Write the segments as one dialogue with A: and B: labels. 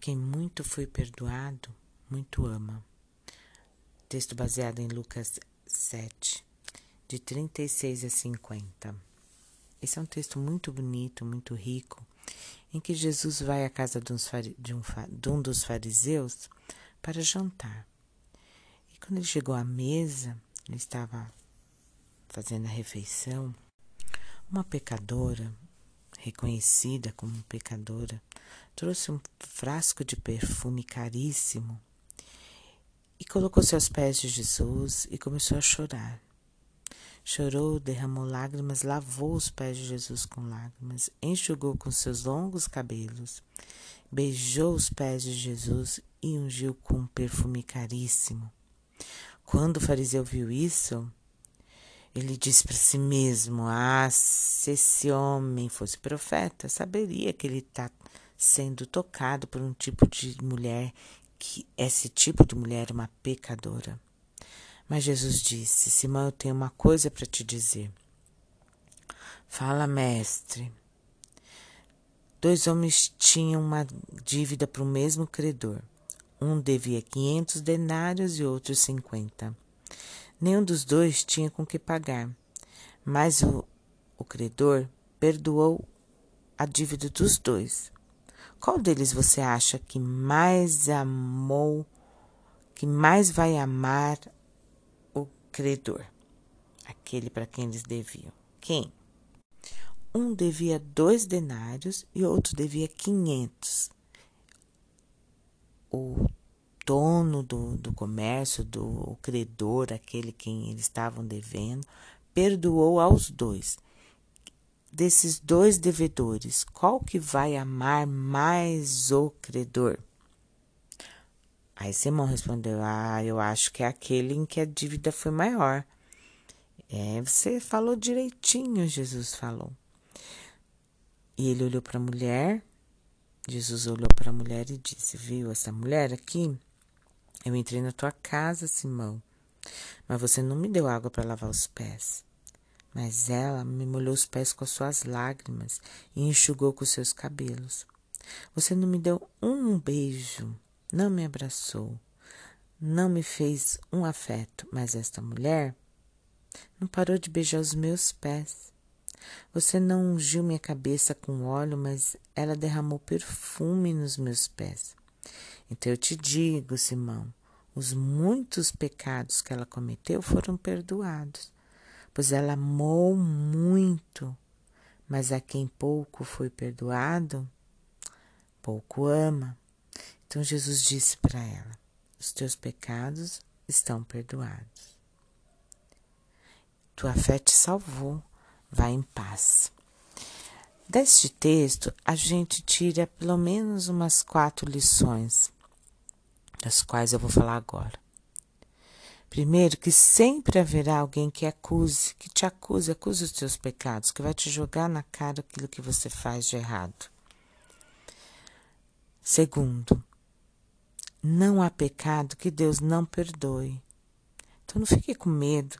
A: quem muito foi perdoado, muito ama. Texto baseado em Lucas 7, de 36 a 50. Esse é um texto muito bonito, muito rico, em que Jesus vai à casa de, um, dos fariseus para jantar. E quando ele chegou à mesa, ele estava fazendo a refeição, uma pecadora, reconhecida como pecadora, trouxe um frasco de perfume caríssimo e colocou-se aos pés de Jesus e começou a chorar. Chorou, derramou lágrimas, lavou os pés de Jesus com lágrimas, enxugou com seus longos cabelos, beijou os pés de Jesus e ungiu com um perfume caríssimo. Quando o fariseu viu isso, ele disse para si mesmo: Ah, se esse homem fosse profeta, saberia que ele está sendo tocado por um tipo de mulher, que esse tipo de mulher é uma pecadora. Mas Jesus disse: Simão, eu tenho uma coisa para te dizer. Fala, mestre. Dois homens tinham uma dívida para o mesmo credor. Um devia quinhentos denários e outro cinquenta. Nenhum dos dois tinha com que pagar, mas o, o credor perdoou a dívida dos dois. Qual deles você acha que mais amou, que mais vai amar o credor? Aquele para quem eles deviam. Quem? Um devia dois denários e outro devia quinhentos. O dono do, do comércio, do credor, aquele quem eles estavam devendo, perdoou aos dois. Desses dois devedores, qual que vai amar mais o credor? Aí Simão respondeu: Ah, eu acho que é aquele em que a dívida foi maior. É, você falou direitinho, Jesus falou. E ele olhou para a mulher. Jesus olhou para a mulher e disse: Viu essa mulher aqui? Eu entrei na tua casa, Simão, mas você não me deu água para lavar os pés. Mas ela me molhou os pés com as suas lágrimas e enxugou com os seus cabelos. Você não me deu um beijo, não me abraçou, não me fez um afeto, mas esta mulher não parou de beijar os meus pés. Você não ungiu minha cabeça com óleo, mas ela derramou perfume nos meus pés. Então eu te digo, Simão, os muitos pecados que ela cometeu foram perdoados, pois ela amou muito, mas a quem pouco foi perdoado, pouco ama. Então Jesus disse para ela: Os teus pecados estão perdoados. Tua fé te salvou, vai em paz. Deste texto, a gente tira pelo menos umas quatro lições das quais eu vou falar agora. Primeiro, que sempre haverá alguém que acuse, que te acuse, acuse os teus pecados, que vai te jogar na cara aquilo que você faz de errado. Segundo, não há pecado que Deus não perdoe. Então não fique com medo,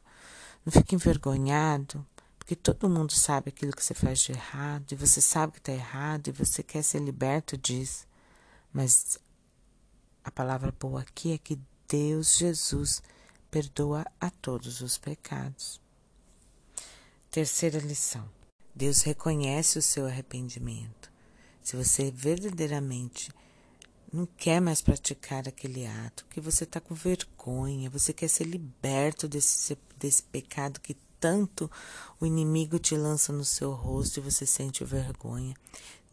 A: não fique envergonhado, porque todo mundo sabe aquilo que você faz de errado, e você sabe que está errado, e você quer ser liberto disso. Mas a palavra boa aqui é que Deus, Jesus, perdoa a todos os pecados. Terceira lição: Deus reconhece o seu arrependimento. Se você verdadeiramente não quer mais praticar aquele ato, que você está com vergonha, você quer ser liberto desse, desse pecado que tanto o inimigo te lança no seu rosto e você sente vergonha.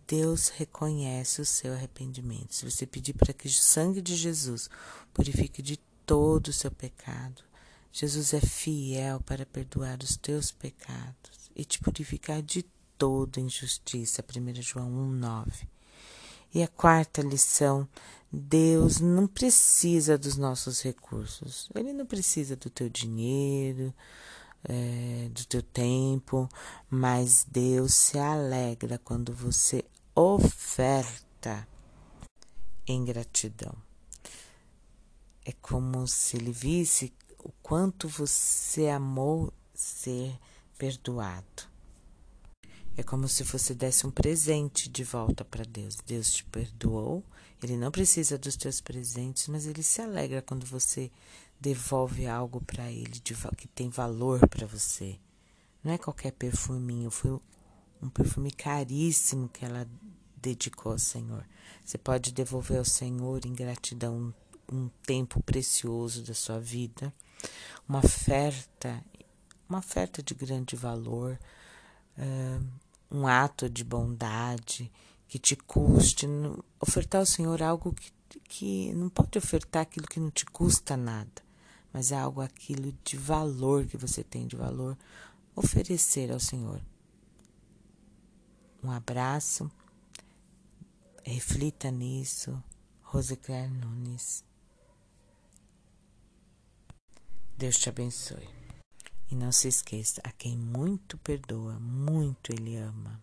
A: Deus reconhece o seu arrependimento. Se você pedir para que o sangue de Jesus purifique de todo o seu pecado, Jesus é fiel para perdoar os teus pecados e te purificar de toda injustiça. 1 João 1,9. E a quarta lição: Deus não precisa dos nossos recursos. Ele não precisa do teu dinheiro, é, do teu tempo, mas Deus se alegra quando você oferta em gratidão. É como se ele visse o quanto você amou ser perdoado. É como se você desse um presente de volta para Deus. Deus te perdoou, ele não precisa dos teus presentes, mas ele se alegra quando você devolve algo para ele de, que tem valor para você. Não é qualquer perfuminho, foi um perfume caríssimo que ela dedicou ao Senhor. Você pode devolver ao Senhor em gratidão um tempo precioso da sua vida, uma oferta, uma oferta de grande valor, um ato de bondade que te custe. Ofertar ao Senhor algo que, que não pode ofertar aquilo que não te custa nada, mas é algo aquilo de valor que você tem de valor, oferecer ao Senhor. Um abraço, reflita nisso. Rosicler Nunes. Deus te abençoe. E não se esqueça, a quem muito perdoa, muito ele ama.